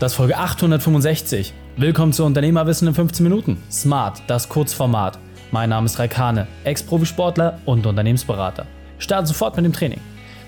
Das ist Folge 865. Willkommen zu Unternehmerwissen in 15 Minuten. Smart, das Kurzformat. Mein Name ist Raikane, Ex-Profisportler und Unternehmensberater. Starte sofort mit dem Training.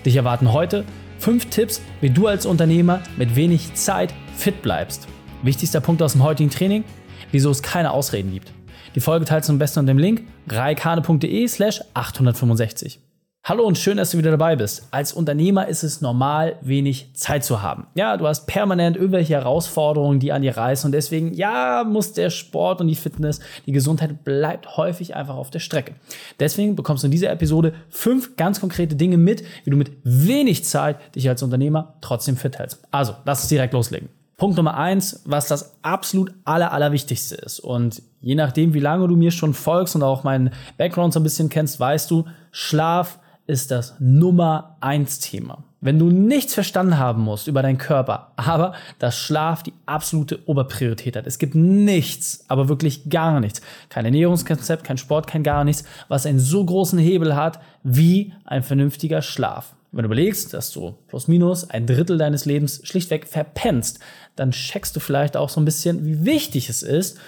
Dich erwarten heute 5 Tipps, wie du als Unternehmer mit wenig Zeit fit bleibst. Wichtigster Punkt aus dem heutigen Training, wieso es keine Ausreden gibt. Die Folge teilst du am besten unter dem Link raikane.de slash 865. Hallo und schön, dass du wieder dabei bist. Als Unternehmer ist es normal, wenig Zeit zu haben. Ja, du hast permanent irgendwelche Herausforderungen, die an dir reißen und deswegen, ja, muss der Sport und die Fitness, die Gesundheit bleibt häufig einfach auf der Strecke. Deswegen bekommst du in dieser Episode fünf ganz konkrete Dinge mit, wie du mit wenig Zeit dich als Unternehmer trotzdem fit hältst. Also, lass uns direkt loslegen. Punkt Nummer eins, was das absolut aller, allerwichtigste ist. Und je nachdem, wie lange du mir schon folgst und auch meinen Background so ein bisschen kennst, weißt du, Schlaf ist das Nummer eins Thema. Wenn du nichts verstanden haben musst über deinen Körper, aber dass Schlaf die absolute Oberpriorität hat. Es gibt nichts, aber wirklich gar nichts. Kein Ernährungskonzept, kein Sport, kein gar nichts, was einen so großen Hebel hat wie ein vernünftiger Schlaf. Wenn du überlegst, dass du plus minus ein Drittel deines Lebens schlichtweg verpennst, dann checkst du vielleicht auch so ein bisschen, wie wichtig es ist,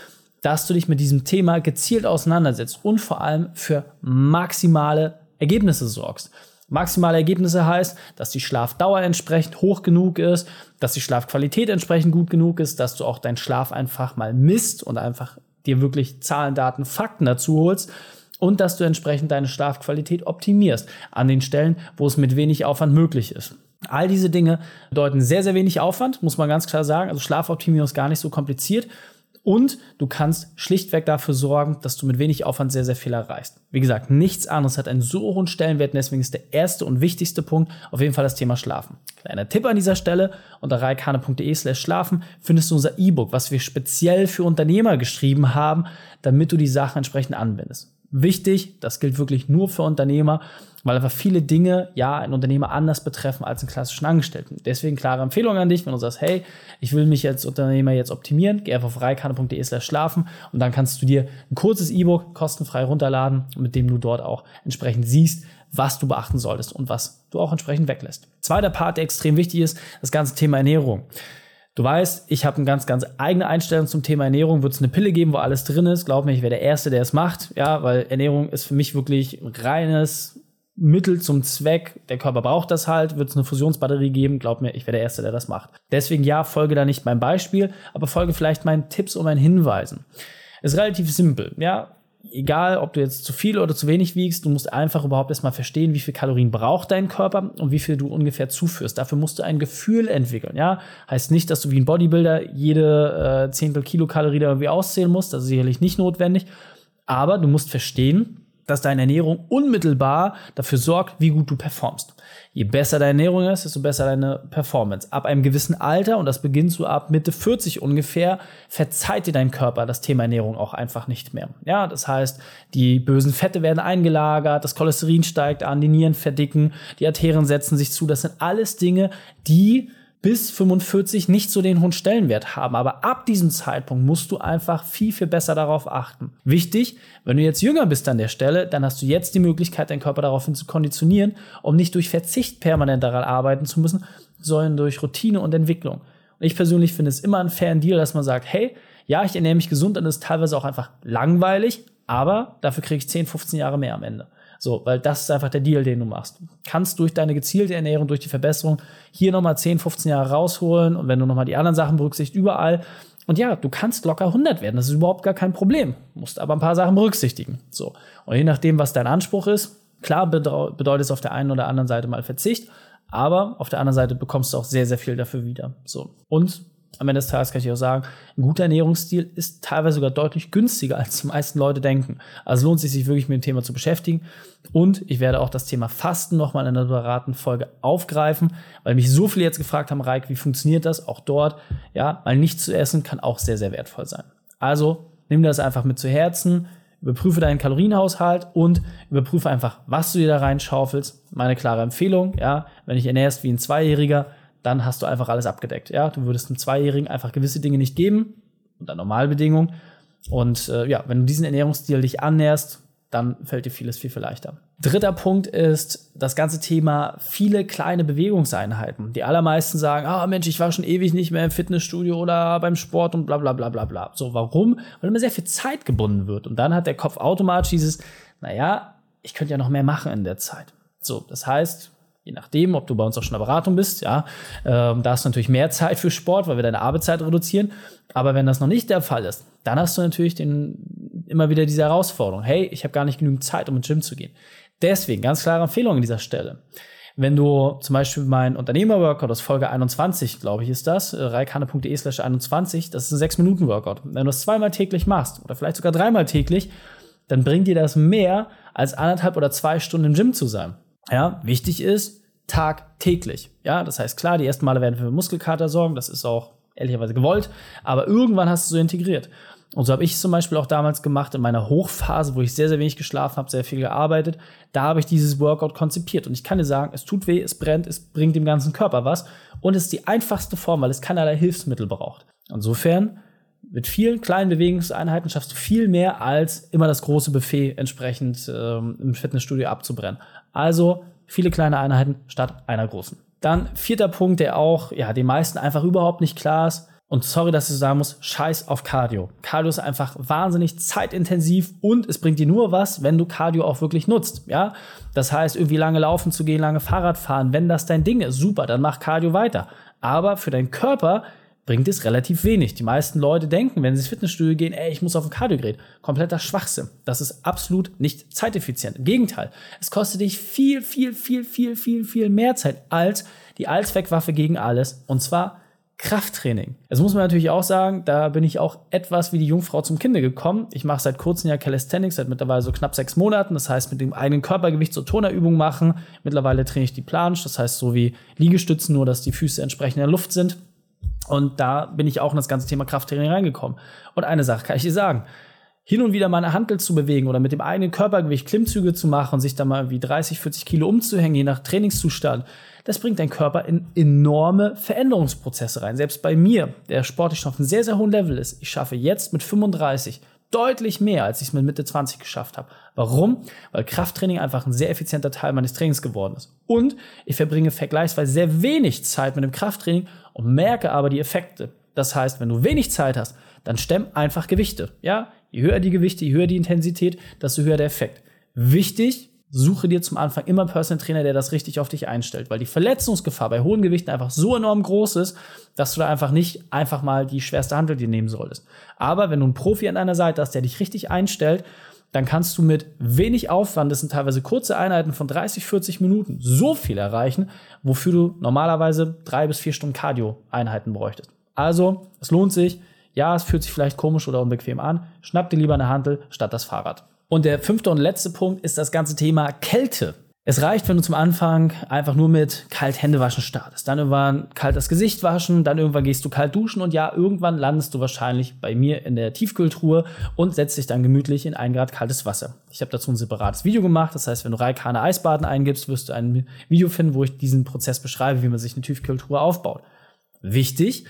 dass du dich mit diesem Thema gezielt auseinandersetzt und vor allem für maximale Ergebnisse sorgst. Maximale Ergebnisse heißt, dass die Schlafdauer entsprechend hoch genug ist, dass die Schlafqualität entsprechend gut genug ist, dass du auch deinen Schlaf einfach mal misst und einfach dir wirklich Zahlen, Daten, Fakten dazu holst und dass du entsprechend deine Schlafqualität optimierst an den Stellen, wo es mit wenig Aufwand möglich ist. All diese Dinge bedeuten sehr, sehr wenig Aufwand, muss man ganz klar sagen. Also Schlafoptimierung ist gar nicht so kompliziert und du kannst schlichtweg dafür sorgen, dass du mit wenig Aufwand sehr, sehr viel erreichst. Wie gesagt, nichts anderes hat einen so hohen Stellenwert deswegen ist der erste und wichtigste Punkt auf jeden Fall das Thema Schlafen. Kleiner Tipp an dieser Stelle, unter reikane.de slash schlafen findest du unser E-Book, was wir speziell für Unternehmer geschrieben haben, damit du die Sachen entsprechend anwendest. Wichtig, das gilt wirklich nur für Unternehmer, weil einfach viele Dinge ja einen Unternehmer anders betreffen als einen klassischen Angestellten. Deswegen klare Empfehlung an dich, wenn du sagst, hey, ich will mich als Unternehmer jetzt optimieren, geh einfach auf reikane.de slash schlafen und dann kannst du dir ein kurzes E-Book kostenfrei runterladen, mit dem du dort auch entsprechend siehst, was du beachten solltest und was du auch entsprechend weglässt. Zweiter Part, der extrem wichtig ist, das ganze Thema Ernährung. Du weißt, ich habe eine ganz, ganz eigene Einstellung zum Thema Ernährung. Wird es eine Pille geben, wo alles drin ist? Glaub mir, ich wäre der Erste, der es macht. Ja, weil Ernährung ist für mich wirklich reines Mittel zum Zweck. Der Körper braucht das halt. Wird es eine Fusionsbatterie geben? Glaub mir, ich wäre der Erste, der das macht. Deswegen ja, folge da nicht meinem Beispiel, aber folge vielleicht meinen Tipps und meinen Hinweisen. Ist relativ simpel. Ja, egal ob du jetzt zu viel oder zu wenig wiegst, du musst einfach überhaupt erstmal verstehen, wie viel Kalorien braucht dein Körper und wie viel du ungefähr zuführst. Dafür musst du ein Gefühl entwickeln, ja. Heißt nicht, dass du wie ein Bodybuilder jede äh, Zehntel Kilokalorie da irgendwie auszählen musst, das ist sicherlich nicht notwendig. Aber du musst verstehen, dass deine Ernährung unmittelbar dafür sorgt, wie gut du performst. Je besser deine Ernährung ist, desto besser deine Performance. Ab einem gewissen Alter, und das beginnt so ab Mitte 40 ungefähr, verzeiht dir dein Körper das Thema Ernährung auch einfach nicht mehr. Ja, das heißt, die bösen Fette werden eingelagert, das Cholesterin steigt an, die Nieren verdicken, die Arterien setzen sich zu. Das sind alles Dinge, die bis 45 nicht so den hohen Stellenwert haben. Aber ab diesem Zeitpunkt musst du einfach viel, viel besser darauf achten. Wichtig, wenn du jetzt jünger bist an der Stelle, dann hast du jetzt die Möglichkeit, deinen Körper daraufhin zu konditionieren, um nicht durch Verzicht permanent daran arbeiten zu müssen, sondern durch Routine und Entwicklung. Und ich persönlich finde es immer ein fairen Deal, dass man sagt, hey, ja, ich ernähre mich gesund, dann ist es teilweise auch einfach langweilig, aber dafür kriege ich 10, 15 Jahre mehr am Ende. So, weil das ist einfach der Deal, den du machst. Du kannst durch deine gezielte Ernährung, durch die Verbesserung hier nochmal 10, 15 Jahre rausholen und wenn du nochmal die anderen Sachen berücksichtigst, überall. Und ja, du kannst locker 100 werden. Das ist überhaupt gar kein Problem. Musst aber ein paar Sachen berücksichtigen. So. Und je nachdem, was dein Anspruch ist, klar bedeutet es auf der einen oder anderen Seite mal Verzicht, aber auf der anderen Seite bekommst du auch sehr, sehr viel dafür wieder. So. Und am Ende des Tages kann ich auch sagen, ein guter Ernährungsstil ist teilweise sogar deutlich günstiger, als die meisten Leute denken. Also lohnt es sich, wirklich mit dem Thema zu beschäftigen. Und ich werde auch das Thema Fasten nochmal in einer separaten Folge aufgreifen, weil mich so viele jetzt gefragt haben, Reik, wie funktioniert das? Auch dort, ja, mal nichts zu essen kann auch sehr, sehr wertvoll sein. Also nimm das einfach mit zu Herzen, überprüfe deinen Kalorienhaushalt und überprüfe einfach, was du dir da reinschaufelst. Meine klare Empfehlung, ja, wenn ich ernährst wie ein Zweijähriger, dann hast du einfach alles abgedeckt. Ja, du würdest einem Zweijährigen einfach gewisse Dinge nicht geben, unter Normalbedingungen. Und äh, ja, wenn du diesen Ernährungsstil dich annäherst, dann fällt dir vieles viel, viel leichter. Dritter Punkt ist das ganze Thema viele kleine Bewegungseinheiten. Die allermeisten sagen, ah oh Mensch, ich war schon ewig nicht mehr im Fitnessstudio oder beim Sport und bla bla bla bla bla. So, warum? Weil immer sehr viel Zeit gebunden wird. Und dann hat der Kopf automatisch dieses, naja, ich könnte ja noch mehr machen in der Zeit. So, das heißt, je nachdem, ob du bei uns auch schon in der Beratung bist, ja, ähm, da hast du natürlich mehr Zeit für Sport, weil wir deine Arbeitszeit reduzieren. Aber wenn das noch nicht der Fall ist, dann hast du natürlich den, immer wieder diese Herausforderung. Hey, ich habe gar nicht genügend Zeit, um ins Gym zu gehen. Deswegen, ganz klare Empfehlung an dieser Stelle. Wenn du zum Beispiel mein Unternehmer-Workout aus Folge 21, glaube ich, ist das, äh, reikane.de slash 21, das ist ein 6-Minuten-Workout. Wenn du das zweimal täglich machst oder vielleicht sogar dreimal täglich, dann bringt dir das mehr, als anderthalb oder zwei Stunden im Gym zu sein. Ja, wichtig ist, tagtäglich. Ja, das heißt, klar, die ersten Male werden für Muskelkater sorgen, das ist auch ehrlicherweise gewollt, aber irgendwann hast du so integriert. Und so habe ich es zum Beispiel auch damals gemacht in meiner Hochphase, wo ich sehr, sehr wenig geschlafen habe, sehr viel gearbeitet. Da habe ich dieses Workout konzipiert. Und ich kann dir sagen, es tut weh, es brennt, es bringt dem ganzen Körper was. Und es ist die einfachste Form, weil es keinerlei Hilfsmittel braucht. Insofern, mit vielen kleinen Bewegungseinheiten schaffst du viel mehr, als immer das große Buffet entsprechend ähm, im Fitnessstudio abzubrennen. Also viele kleine Einheiten statt einer großen. Dann vierter Punkt, der auch ja den meisten einfach überhaupt nicht klar ist und sorry, dass ich sagen muss, scheiß auf Cardio. Cardio ist einfach wahnsinnig zeitintensiv und es bringt dir nur was, wenn du Cardio auch wirklich nutzt. Ja, das heißt, irgendwie lange laufen zu gehen, lange Fahrrad fahren, wenn das dein Ding ist, super, dann mach Cardio weiter. Aber für deinen Körper bringt es relativ wenig. Die meisten Leute denken, wenn sie ins Fitnessstudio gehen, ey, ich muss auf ein Kardiogerät. Kompletter Schwachsinn. Das ist absolut nicht zeiteffizient. Im Gegenteil. Es kostet dich viel, viel, viel, viel, viel, viel mehr Zeit als die Allzweckwaffe gegen alles. Und zwar Krafttraining. Das muss man natürlich auch sagen, da bin ich auch etwas wie die Jungfrau zum Kinde gekommen. Ich mache seit kurzem ja Calisthenics, seit mittlerweile so knapp sechs Monaten. Das heißt, mit dem eigenen Körpergewicht so Tonerübungen machen. Mittlerweile trainiere ich die Planche, das heißt so wie Liegestützen, nur dass die Füße entsprechend in der Luft sind. Und da bin ich auch in das ganze Thema Krafttraining reingekommen. Und eine Sache kann ich dir sagen hin und wieder mal eine Hantel zu bewegen oder mit dem eigenen Körpergewicht Klimmzüge zu machen und sich da mal wie 30, 40 Kilo umzuhängen, je nach Trainingszustand, das bringt dein Körper in enorme Veränderungsprozesse rein. Selbst bei mir, der sportlich auf einem sehr, sehr hohen Level ist, ich schaffe jetzt mit 35 deutlich mehr, als ich es mit Mitte 20 geschafft habe. Warum? Weil Krafttraining einfach ein sehr effizienter Teil meines Trainings geworden ist. Und ich verbringe vergleichsweise sehr wenig Zeit mit dem Krafttraining und merke aber die Effekte. Das heißt, wenn du wenig Zeit hast, dann stemm einfach Gewichte. Ja, Je höher die Gewichte, je höher die Intensität, desto höher der Effekt. Wichtig, suche dir zum Anfang immer einen Personal Trainer, der das richtig auf dich einstellt, weil die Verletzungsgefahr bei hohen Gewichten einfach so enorm groß ist, dass du da einfach nicht einfach mal die schwerste Handel dir nehmen solltest. Aber wenn du einen Profi an deiner Seite hast, der dich richtig einstellt, dann kannst du mit wenig Aufwand, das sind teilweise kurze Einheiten von 30, 40 Minuten, so viel erreichen, wofür du normalerweise drei bis vier Stunden Cardio-Einheiten bräuchtest. Also, es lohnt sich. Ja, es fühlt sich vielleicht komisch oder unbequem an. Schnapp dir lieber eine Handel statt das Fahrrad. Und der fünfte und letzte Punkt ist das ganze Thema Kälte. Es reicht, wenn du zum Anfang einfach nur mit kalt Hände waschen startest. Dann irgendwann kalt das Gesicht waschen, dann irgendwann gehst du kalt duschen und ja, irgendwann landest du wahrscheinlich bei mir in der Tiefkühltruhe und setzt dich dann gemütlich in ein Grad kaltes Wasser. Ich habe dazu ein separates Video gemacht. Das heißt, wenn du Reikane Eisbaden eingibst, wirst du ein Video finden, wo ich diesen Prozess beschreibe, wie man sich eine Tiefkühltruhe aufbaut. Wichtig,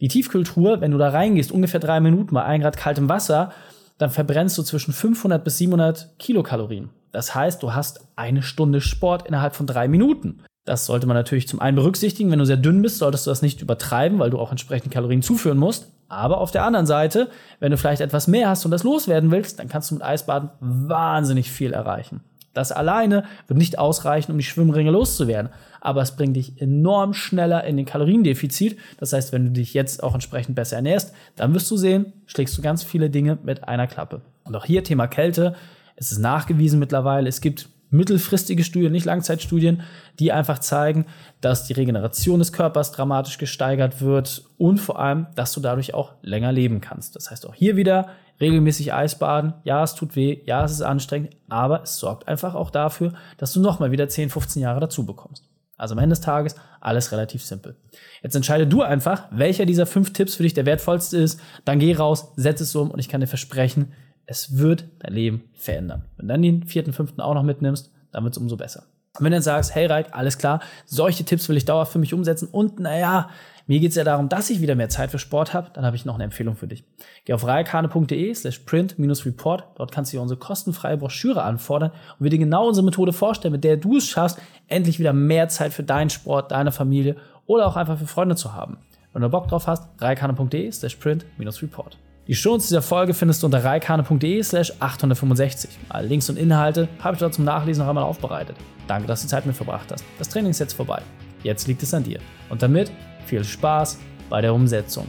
die Tiefkühltruhe, wenn du da reingehst, ungefähr drei Minuten bei ein Grad kaltem Wasser, dann verbrennst du zwischen 500 bis 700 Kilokalorien. Das heißt, du hast eine Stunde Sport innerhalb von drei Minuten. Das sollte man natürlich zum einen berücksichtigen. Wenn du sehr dünn bist, solltest du das nicht übertreiben, weil du auch entsprechend Kalorien zuführen musst. Aber auf der anderen Seite, wenn du vielleicht etwas mehr hast und das loswerden willst, dann kannst du mit Eisbaden wahnsinnig viel erreichen. Das alleine wird nicht ausreichen, um die Schwimmringe loszuwerden aber es bringt dich enorm schneller in den Kaloriendefizit. Das heißt, wenn du dich jetzt auch entsprechend besser ernährst, dann wirst du sehen, schlägst du ganz viele Dinge mit einer Klappe. Und auch hier Thema Kälte. Es ist nachgewiesen mittlerweile. Es gibt mittelfristige Studien, nicht Langzeitstudien, die einfach zeigen, dass die Regeneration des Körpers dramatisch gesteigert wird und vor allem, dass du dadurch auch länger leben kannst. Das heißt auch hier wieder regelmäßig Eisbaden. Ja, es tut weh, ja, es ist anstrengend, aber es sorgt einfach auch dafür, dass du nochmal wieder 10, 15 Jahre dazu bekommst. Also am Ende des Tages alles relativ simpel. Jetzt entscheide du einfach, welcher dieser fünf Tipps für dich der wertvollste ist. Dann geh raus, setz es um und ich kann dir versprechen, es wird dein Leben verändern. Wenn du dann den vierten, fünften auch noch mitnimmst, dann wird es umso besser. Und wenn du dann sagst, hey Reik, alles klar, solche Tipps will ich dauerhaft für mich umsetzen und naja, Mir geht es ja darum, dass ich wieder mehr Zeit für Sport habe. Dann habe ich noch eine Empfehlung für dich. Geh auf reikane.de slash print-report. Dort kannst du dir unsere kostenfreie Broschüre anfordern und wir dir genau unsere Methode vorstellen, mit der du es schaffst, endlich wieder mehr Zeit für deinen Sport, deine Familie oder auch einfach für Freunde zu haben. Wenn du Bock drauf hast, reikane.de slash print-report. Die Shownotes dieser Folge findest du unter reikane.de slash 865. Alle Links und Inhalte habe ich dort zum Nachlesen noch einmal aufbereitet. Danke, dass du Zeit mit verbracht hast. Das Training ist jetzt vorbei. Jetzt liegt es an dir. Und damit viel Spaß bei der Umsetzung.